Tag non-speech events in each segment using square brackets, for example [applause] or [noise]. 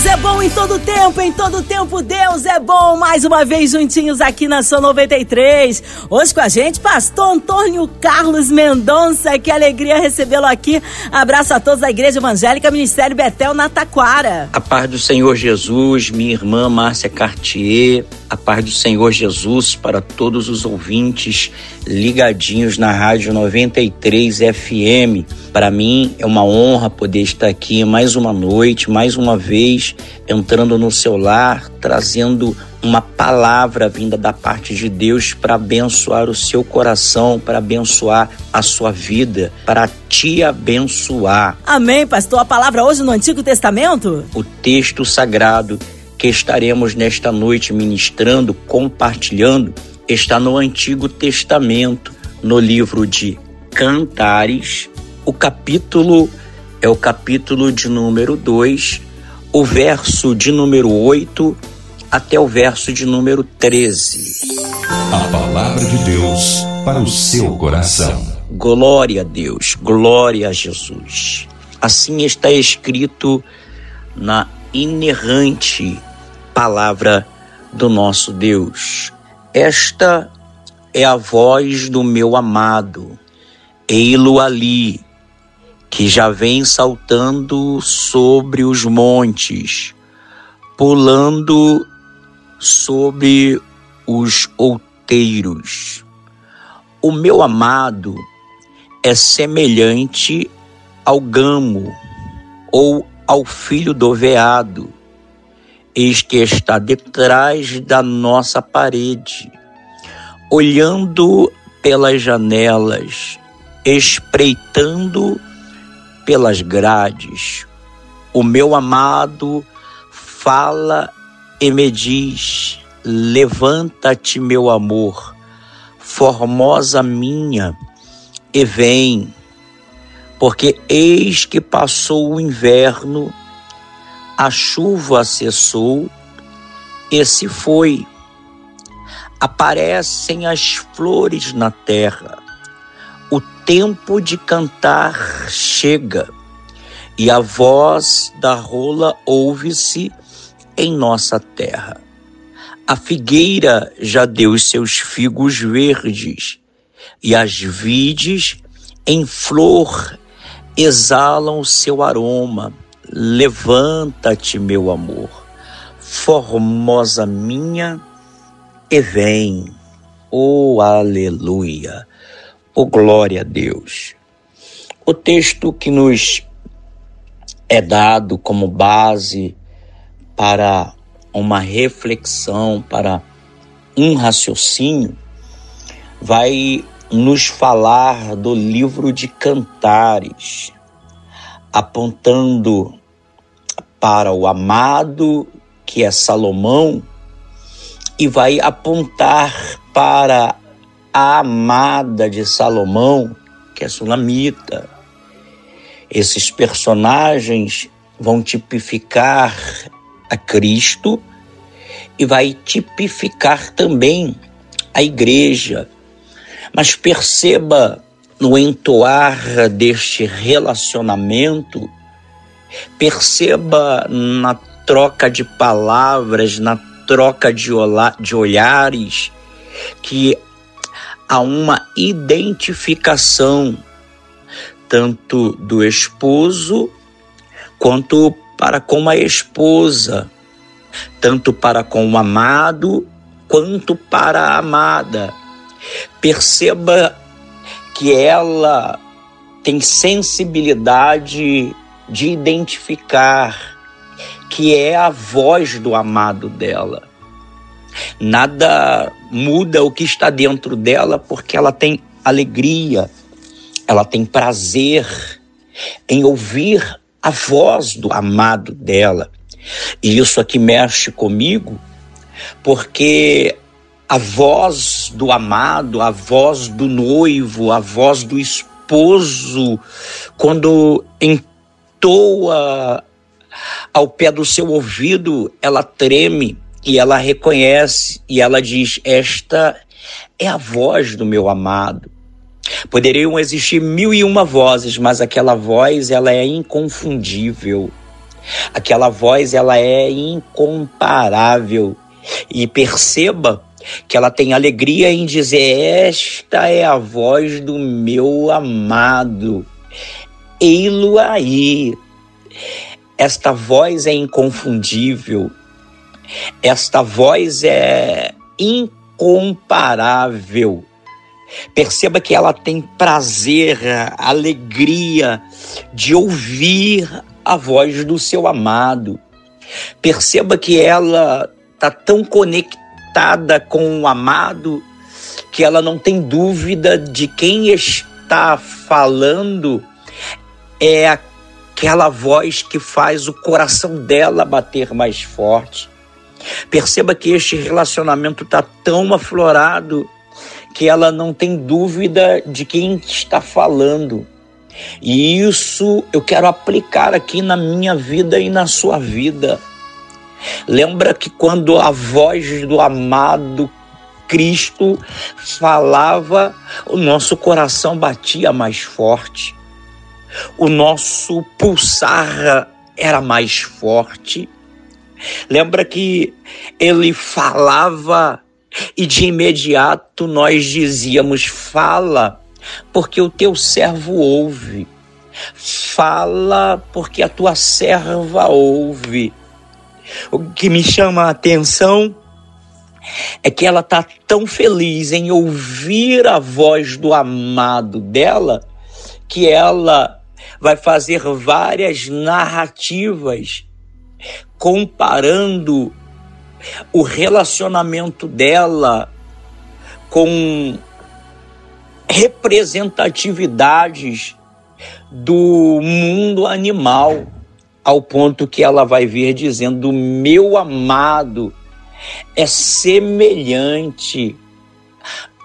Deus é bom em todo tempo, em todo tempo Deus é bom. Mais uma vez juntinhos aqui na São 93. Hoje com a gente, pastor Antônio Carlos Mendonça. Que alegria recebê-lo aqui. Abraço a todos da Igreja Evangélica Ministério Betel na Taquara. A paz do Senhor Jesus, minha irmã Márcia Cartier. A paz do Senhor Jesus para todos os ouvintes ligadinhos na Rádio 93 FM. Para mim é uma honra poder estar aqui mais uma noite, mais uma vez, entrando no seu lar, trazendo uma palavra vinda da parte de Deus para abençoar o seu coração, para abençoar a sua vida, para te abençoar. Amém, pastor. A palavra hoje no Antigo Testamento? O texto sagrado que estaremos nesta noite ministrando, compartilhando, está no Antigo Testamento, no livro de Cantares. O capítulo é o capítulo de número 2, o verso de número 8 até o verso de número 13. A palavra de Deus para o seu coração. Glória a Deus, glória a Jesus. Assim está escrito na inerrante palavra do nosso Deus. Esta é a voz do meu amado, ei-lo ali, que já vem saltando sobre os montes, pulando sobre os outeiros. O meu amado é semelhante ao gamo ou ao filho do veado eis que está detrás da nossa parede, olhando pelas janelas, espreitando pelas grades. O meu amado fala e me diz: Levanta-te, meu amor, formosa minha, e vem, porque eis que passou o inverno a chuva cessou e se foi. Aparecem as flores na terra. Tempo de cantar chega e a voz da rola ouve-se em nossa terra. A figueira já deu seus figos verdes e as vides em flor exalam seu aroma Levanta-te, meu amor, formosa minha, e vem. Oh, aleluia! Oh, glória a Deus! O texto que nos é dado como base para uma reflexão, para um raciocínio, vai nos falar do livro de Cantares, apontando para o amado, que é Salomão, e vai apontar para a amada de Salomão, que é Sulamita. Esses personagens vão tipificar a Cristo e vai tipificar também a igreja. Mas perceba no entoar deste relacionamento Perceba na troca de palavras, na troca de, de olhares, que há uma identificação tanto do esposo quanto para com a esposa, tanto para com o amado quanto para a amada. Perceba que ela tem sensibilidade de identificar que é a voz do amado dela. Nada muda o que está dentro dela porque ela tem alegria, ela tem prazer em ouvir a voz do amado dela. E isso aqui mexe comigo porque a voz do amado, a voz do noivo, a voz do esposo, quando entoa ao pé do seu ouvido, ela treme, e ela reconhece e ela diz: Esta é a voz do meu amado. Poderiam existir mil e uma vozes, mas aquela voz ela é inconfundível. Aquela voz ela é incomparável. E perceba que ela tem alegria em dizer: Esta é a voz do meu amado. Ei-lo aí. Esta voz é inconfundível. Esta voz é incomparável. Perceba que ela tem prazer, alegria de ouvir a voz do seu amado. Perceba que ela está tão conectada com o amado que ela não tem dúvida de quem está falando é aquela voz que faz o coração dela bater mais forte. Perceba que este relacionamento está tão aflorado que ela não tem dúvida de quem está falando. E isso eu quero aplicar aqui na minha vida e na sua vida. Lembra que quando a voz do amado Cristo falava, o nosso coração batia mais forte, o nosso pulsar era mais forte. Lembra que ele falava e de imediato nós dizíamos: Fala, porque o teu servo ouve. Fala, porque a tua serva ouve. O que me chama a atenção é que ela está tão feliz em ouvir a voz do amado dela que ela vai fazer várias narrativas comparando o relacionamento dela com representatividades do mundo animal, ao ponto que ela vai vir dizendo: meu amado é semelhante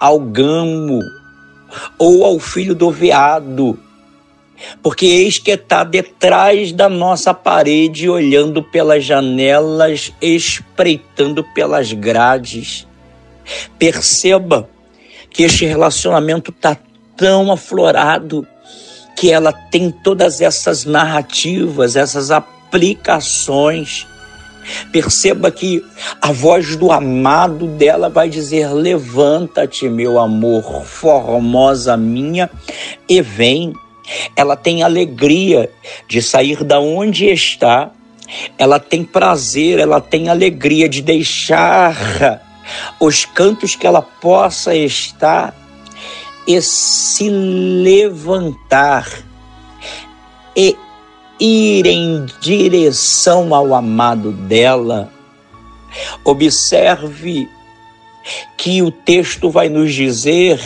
ao gamo ou ao filho do veado porque eis que está detrás da nossa parede, olhando pelas janelas, espreitando pelas grades. Perceba que este relacionamento está tão aflorado que ela tem todas essas narrativas, essas aplicações. Perceba que a voz do amado dela vai dizer: Levanta-te, meu amor, formosa minha, e vem. Ela tem alegria de sair da onde está. Ela tem prazer, ela tem alegria de deixar os cantos que ela possa estar e se levantar e ir em direção ao amado dela. Observe que o texto vai nos dizer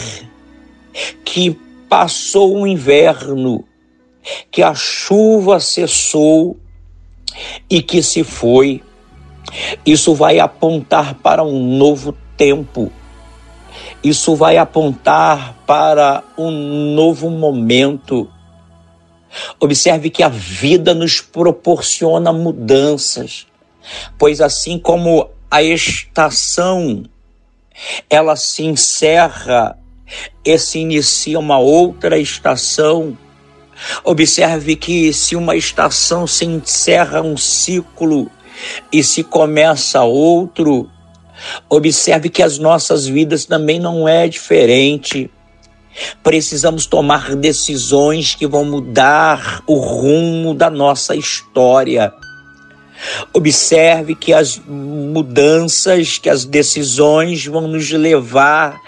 que passou o inverno, que a chuva cessou e que se foi. Isso vai apontar para um novo tempo. Isso vai apontar para um novo momento. Observe que a vida nos proporciona mudanças, pois assim como a estação ela se encerra e se inicia uma outra estação. Observe que se uma estação se encerra um ciclo e se começa outro, observe que as nossas vidas também não é diferente. Precisamos tomar decisões que vão mudar o rumo da nossa história. Observe que as mudanças, que as decisões vão nos levar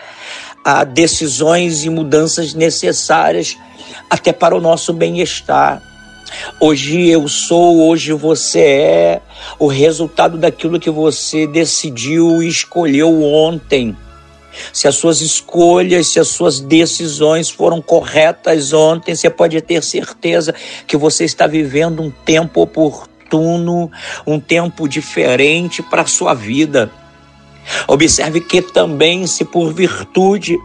a decisões e mudanças necessárias até para o nosso bem-estar. Hoje eu sou, hoje você é o resultado daquilo que você decidiu e escolheu ontem. Se as suas escolhas, se as suas decisões foram corretas ontem, você pode ter certeza que você está vivendo um tempo oportuno, um tempo diferente para a sua vida. Observe que também, se por virtude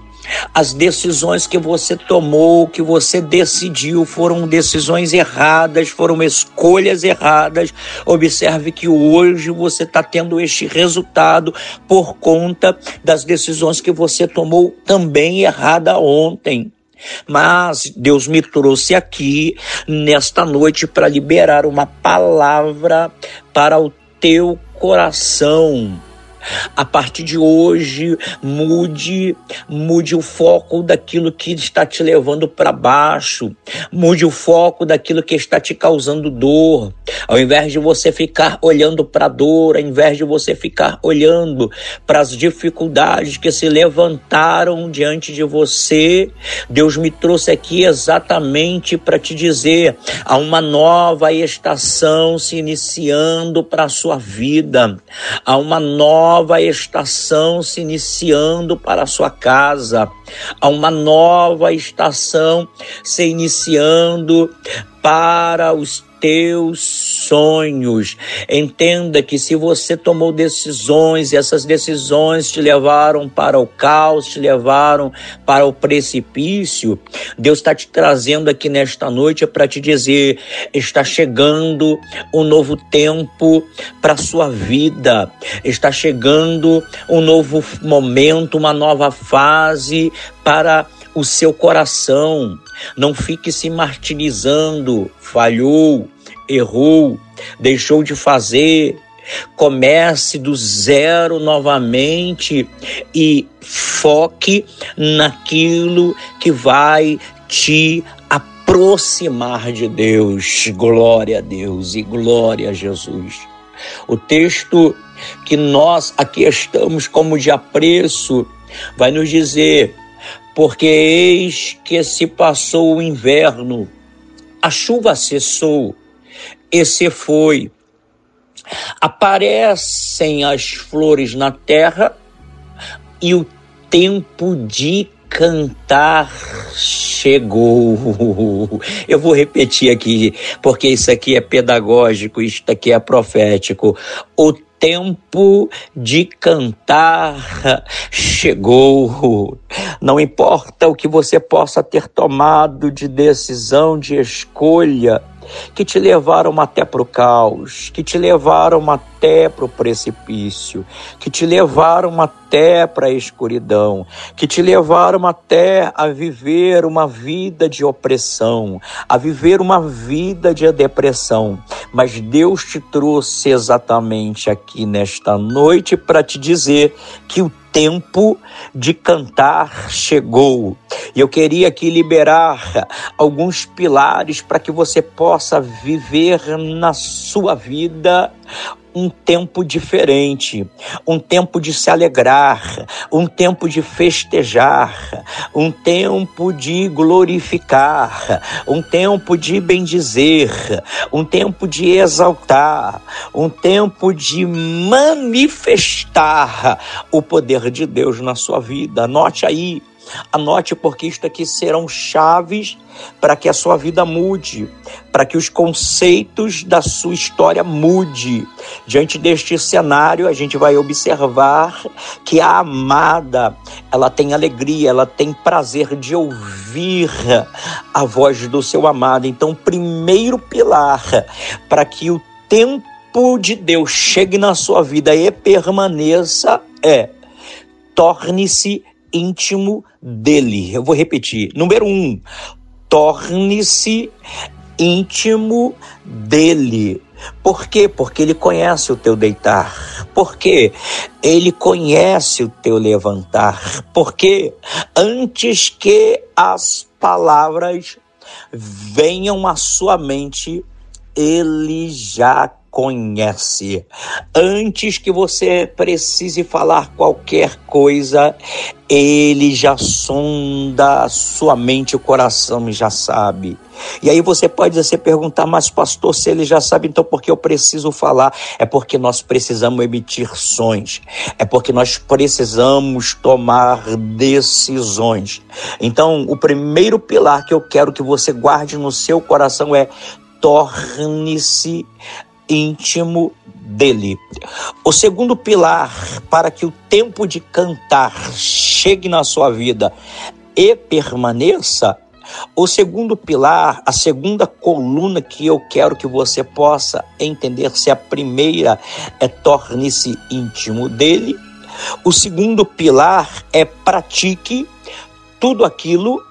as decisões que você tomou, que você decidiu, foram decisões erradas, foram escolhas erradas. Observe que hoje você está tendo este resultado por conta das decisões que você tomou também errada ontem. Mas Deus me trouxe aqui nesta noite para liberar uma palavra para o teu coração a partir de hoje, mude, mude o foco daquilo que está te levando para baixo. Mude o foco daquilo que está te causando dor. Ao invés de você ficar olhando para a dor, ao invés de você ficar olhando para as dificuldades que se levantaram diante de você, Deus me trouxe aqui exatamente para te dizer: há uma nova estação se iniciando para a sua vida. Há uma nova nova estação se iniciando para a sua casa, há uma nova estação se iniciando para os teus sonhos. Entenda que se você tomou decisões e essas decisões te levaram para o caos, te levaram para o precipício, Deus está te trazendo aqui nesta noite para te dizer: está chegando um novo tempo para a sua vida, está chegando um novo momento, uma nova fase para o seu coração. Não fique se martirizando, falhou, errou, deixou de fazer. Comece do zero novamente e foque naquilo que vai te aproximar de Deus. Glória a Deus e glória a Jesus. O texto que nós aqui estamos como de apreço vai nos dizer porque eis que se passou o inverno, a chuva cessou e se foi. Aparecem as flores na terra e o tempo de cantar chegou. Eu vou repetir aqui, porque isso aqui é pedagógico, isso aqui é profético. O tempo de cantar chegou. Não importa o que você possa ter tomado de decisão, de escolha, que te levaram até para o caos, que te levaram até para o precipício, que te levaram até para a escuridão, que te levaram até a viver uma vida de opressão, a viver uma vida de depressão. Mas Deus te trouxe exatamente aqui nesta noite para te dizer que o tempo de cantar chegou. E eu queria aqui liberar [laughs] alguns pilares para que você possa viver na sua vida um tempo diferente, um tempo de se alegrar, um tempo de festejar, um tempo de glorificar, um tempo de bendizer, um tempo de exaltar, um tempo de manifestar o poder de Deus na sua vida. Anote aí Anote, porque isto aqui serão chaves para que a sua vida mude, para que os conceitos da sua história mude. Diante deste cenário, a gente vai observar que a amada, ela tem alegria, ela tem prazer de ouvir a voz do seu amado. Então, primeiro pilar para que o tempo de Deus chegue na sua vida e permaneça é torne-se íntimo dele. Eu vou repetir. Número um, torne-se íntimo dele. Por quê? Porque ele conhece o teu deitar. Por quê? Ele conhece o teu levantar. Porque antes que as palavras venham à sua mente, ele já conhece. Antes que você precise falar qualquer coisa, ele já sonda a sua mente, o coração e já sabe. E aí você pode se perguntar, mas pastor, se ele já sabe, então por que eu preciso falar? É porque nós precisamos emitir sons, é porque nós precisamos tomar decisões. Então, o primeiro pilar que eu quero que você guarde no seu coração é torne-se íntimo dele. O segundo pilar para que o tempo de cantar chegue na sua vida e permaneça, o segundo pilar, a segunda coluna que eu quero que você possa entender se a primeira é torne-se íntimo dele, o segundo pilar é pratique tudo aquilo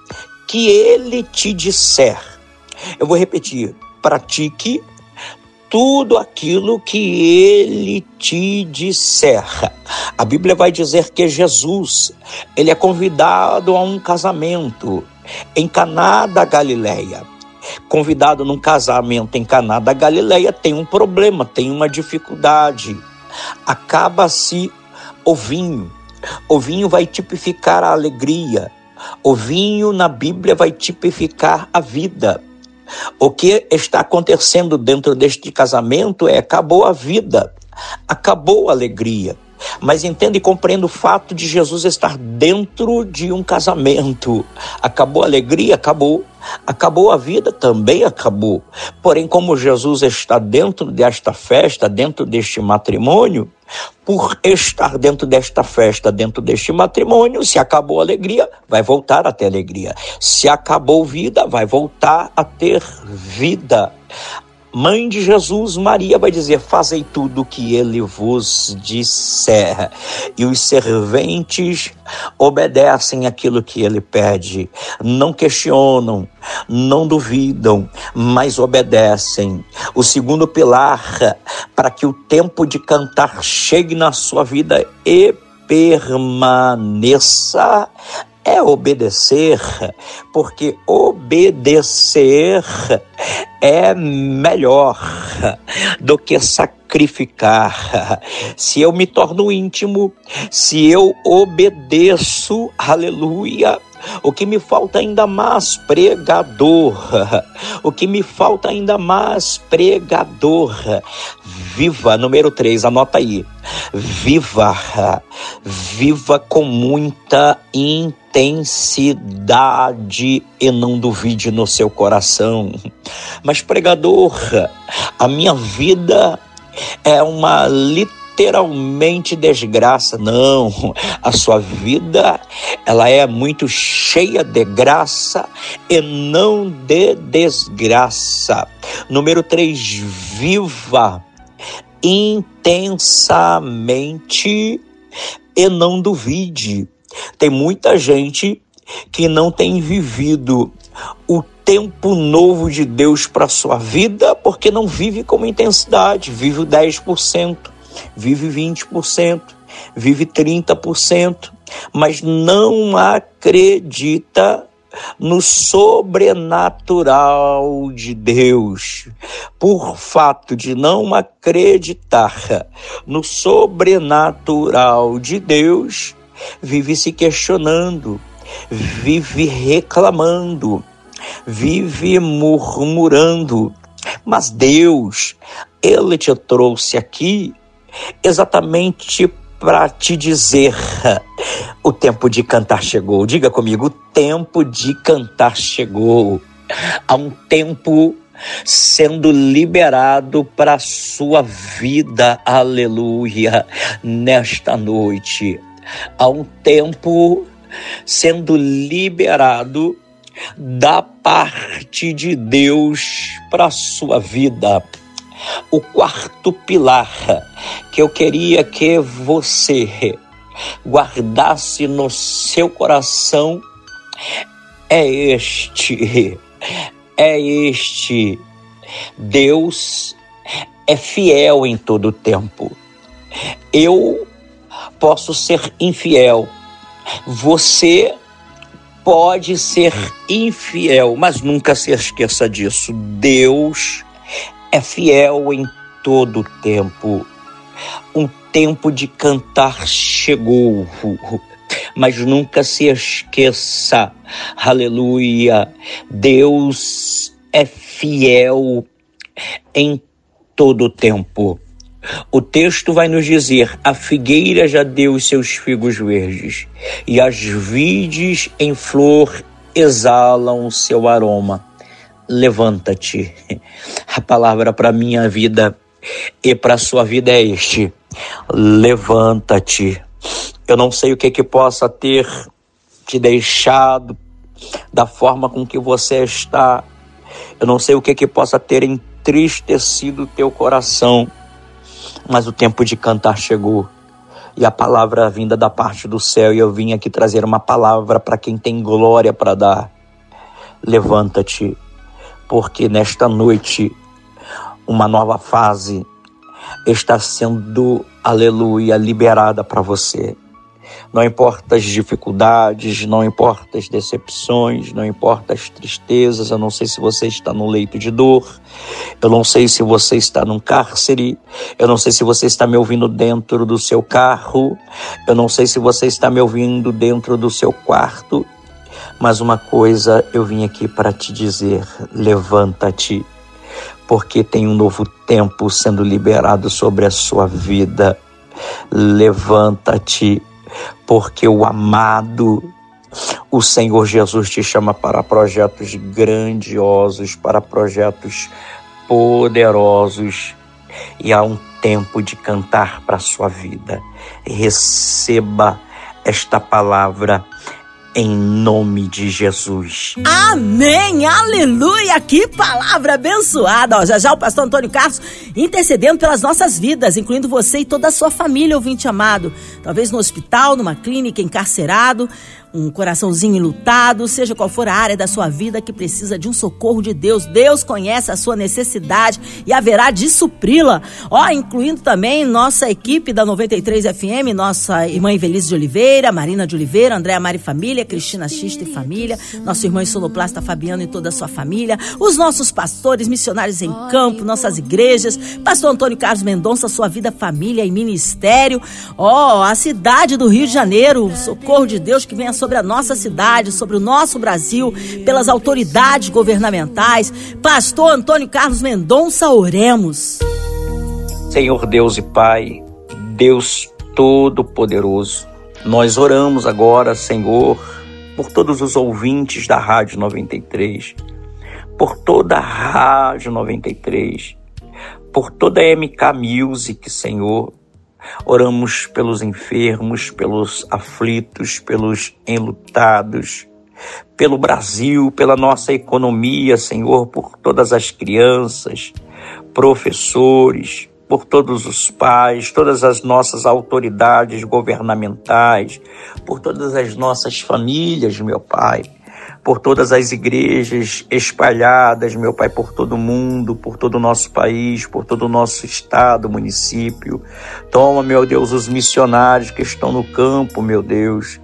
que ele te disser. Eu vou repetir: pratique tudo aquilo que ele te disser. A Bíblia vai dizer que Jesus, ele é convidado a um casamento em Caná da Galileia. Convidado num casamento em Caná da Galileia tem um problema, tem uma dificuldade. Acaba-se o vinho. O vinho vai tipificar a alegria. O vinho na Bíblia vai tipificar a vida. O que está acontecendo dentro deste casamento é acabou a vida, acabou a alegria. Mas entenda e compreenda o fato de Jesus estar dentro de um casamento. Acabou a alegria? Acabou. Acabou a vida? Também acabou. Porém, como Jesus está dentro desta festa, dentro deste matrimônio, por estar dentro desta festa, dentro deste matrimônio, se acabou a alegria, vai voltar a ter alegria. Se acabou vida, vai voltar a ter vida mãe de Jesus, Maria, vai dizer: Fazei tudo o que ele vos disser. E os serventes obedecem aquilo que ele pede, não questionam, não duvidam, mas obedecem. O segundo pilar para que o tempo de cantar chegue na sua vida e permaneça é obedecer, porque obedecer é melhor do que sacrificar. Se eu me torno íntimo, se eu obedeço, aleluia, o que me falta ainda mais pregador. O que me falta ainda mais pregador. Viva, número 3, anota aí. Viva, viva com muita intensidade e não duvide no seu coração. Mas, pregador, a minha vida é uma literalmente desgraça. Não, a sua vida ela é muito cheia de graça e não de desgraça. Número 3, viva intensamente e não duvide. Tem muita gente que não tem vivido o tempo novo de Deus para sua vida porque não vive com intensidade, vive o 10%, vive 20%, vive 30%, mas não acredita no sobrenatural de Deus. Por fato de não acreditar no sobrenatural de Deus, vive se questionando, vive reclamando, vive murmurando. Mas Deus, Ele te trouxe aqui exatamente para te dizer: [laughs] o tempo de cantar chegou. Diga comigo: o tempo de cantar chegou. Há um tempo sendo liberado para a sua vida, aleluia, nesta noite. Há um tempo sendo liberado da parte de Deus para a sua vida. O quarto pilar que eu queria que você guardasse no seu coração é este. É este. Deus é fiel em todo tempo. Eu posso ser infiel. Você pode ser infiel, mas nunca se esqueça disso. Deus é fiel em todo tempo. Um tempo de cantar chegou, mas nunca se esqueça, aleluia, Deus é fiel em todo tempo. O texto vai nos dizer: a figueira já deu os seus figos verdes, e as vides em flor exalam o seu aroma levanta-te. A palavra para minha vida e para sua vida é este: levanta-te. Eu não sei o que que possa ter te deixado da forma com que você está. Eu não sei o que que possa ter entristecido o teu coração, mas o tempo de cantar chegou. E a palavra vinda da parte do céu, e eu vim aqui trazer uma palavra para quem tem glória para dar. Levanta-te, porque nesta noite uma nova fase está sendo, aleluia, liberada para você. Não importa as dificuldades, não importa as decepções, não importa as tristezas. Eu não sei se você está no leito de dor, eu não sei se você está num cárcere, eu não sei se você está me ouvindo dentro do seu carro, eu não sei se você está me ouvindo dentro do seu quarto. Mas uma coisa eu vim aqui para te dizer: levanta-te, porque tem um novo tempo sendo liberado sobre a sua vida. Levanta-te porque o amado, o Senhor Jesus te chama para projetos grandiosos, para projetos poderosos, e há um tempo de cantar para a sua vida. Receba esta palavra em nome de Jesus. Amém, aleluia, que palavra abençoada. Ó, já já o pastor Antônio Carlos intercedendo pelas nossas vidas, incluindo você e toda a sua família, ouvinte amado. Talvez no hospital, numa clínica, encarcerado, um coraçãozinho enlutado, seja qual for a área da sua vida que precisa de um socorro de Deus. Deus conhece a sua necessidade e haverá de supri-la. Ó, incluindo também nossa equipe da 93 FM, nossa irmã Evelise de Oliveira, Marina de Oliveira, Andréa Mari Família, Cristina Xista e Família, nosso irmão Sonoplasta Fabiano e toda a sua família, os nossos pastores, missionários em campo, nossas igrejas, pastor Antônio Carlos Mendonça, sua vida, família e ministério. Ó, a cidade do Rio de Janeiro, socorro de Deus que venha sobre a nossa cidade, sobre o nosso Brasil, pelas autoridades governamentais. Pastor Antônio Carlos Mendonça, oremos. Senhor Deus e Pai, Deus Todo-Poderoso, nós oramos agora, Senhor, por todos os ouvintes da Rádio 93, por toda a Rádio 93, por toda a MK Music, Senhor, Oramos pelos enfermos, pelos aflitos, pelos enlutados, pelo Brasil, pela nossa economia, Senhor, por todas as crianças, professores, por todos os pais, todas as nossas autoridades governamentais, por todas as nossas famílias, meu Pai por todas as igrejas espalhadas, meu Pai, por todo o mundo, por todo o nosso país, por todo o nosso estado, município. Toma, meu Deus, os missionários que estão no campo, meu Deus.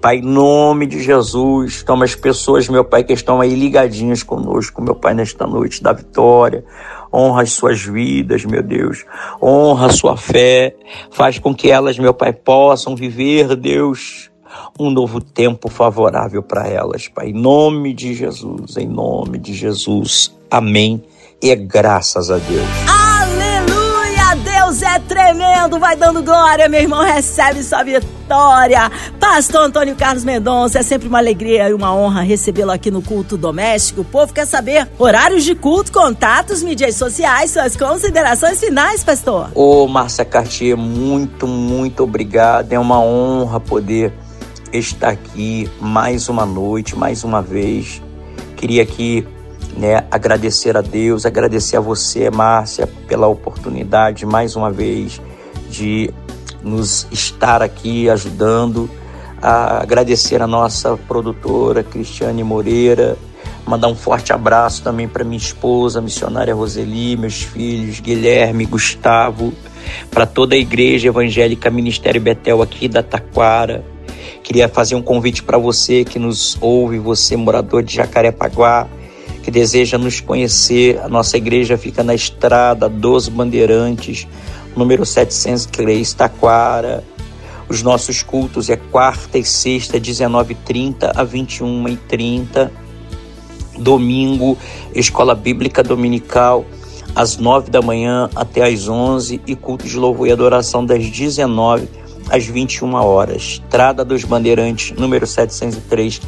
Pai, em nome de Jesus, toma as pessoas, meu Pai, que estão aí ligadinhas conosco, meu Pai, nesta noite da vitória. Honra as suas vidas, meu Deus. Honra a sua fé. Faz com que elas, meu Pai, possam viver, Deus, um novo tempo favorável para elas, Pai. Em nome de Jesus, em nome de Jesus. Amém. E graças a Deus. Aleluia! Deus é tremendo, vai dando glória, meu irmão, recebe sua vitória. Pastor Antônio Carlos Mendonça, é sempre uma alegria e uma honra recebê-lo aqui no culto doméstico. O povo quer saber horários de culto, contatos, mídias sociais, suas considerações finais, pastor. Ô, Márcia Cartier, muito, muito obrigado. É uma honra poder estar aqui mais uma noite, mais uma vez. Queria aqui né, agradecer a Deus, agradecer a você, Márcia, pela oportunidade mais uma vez de nos estar aqui ajudando. A agradecer a nossa produtora Cristiane Moreira, mandar um forte abraço também para minha esposa, missionária Roseli, meus filhos Guilherme, Gustavo, para toda a igreja evangélica Ministério Betel aqui da Taquara, Queria fazer um convite para você que nos ouve, você morador de Jacarepaguá, que deseja nos conhecer. A nossa igreja fica na estrada dos Bandeirantes, número 703, Taquara. Os nossos cultos é quarta e sexta, 19h30 a 21h30. Domingo, Escola Bíblica Dominical, às 9 da manhã até às 11 e culto de louvor e adoração das 19 às 21 horas. Estrada dos Bandeirantes, número 703,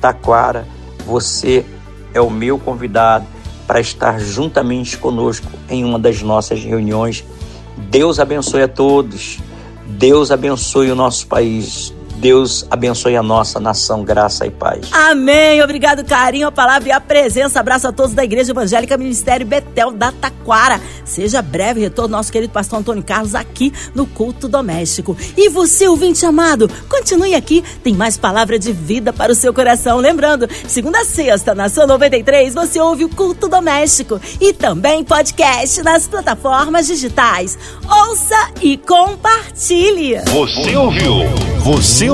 Taquara. Você é o meu convidado para estar juntamente conosco em uma das nossas reuniões. Deus abençoe a todos. Deus abençoe o nosso país. Deus abençoe a nossa nação, graça e paz. Amém. Obrigado, carinho, a palavra e a presença. Abraço a todos da Igreja Evangélica Ministério Betel da Taquara. Seja breve retorno nosso querido pastor Antônio Carlos aqui no culto doméstico. E você, ouvinte amado, continue aqui, tem mais palavra de vida para o seu coração. Lembrando, segunda a sexta, na sua 93, você ouve o culto doméstico e também podcast nas plataformas digitais. Ouça e compartilhe. Você ouviu? Você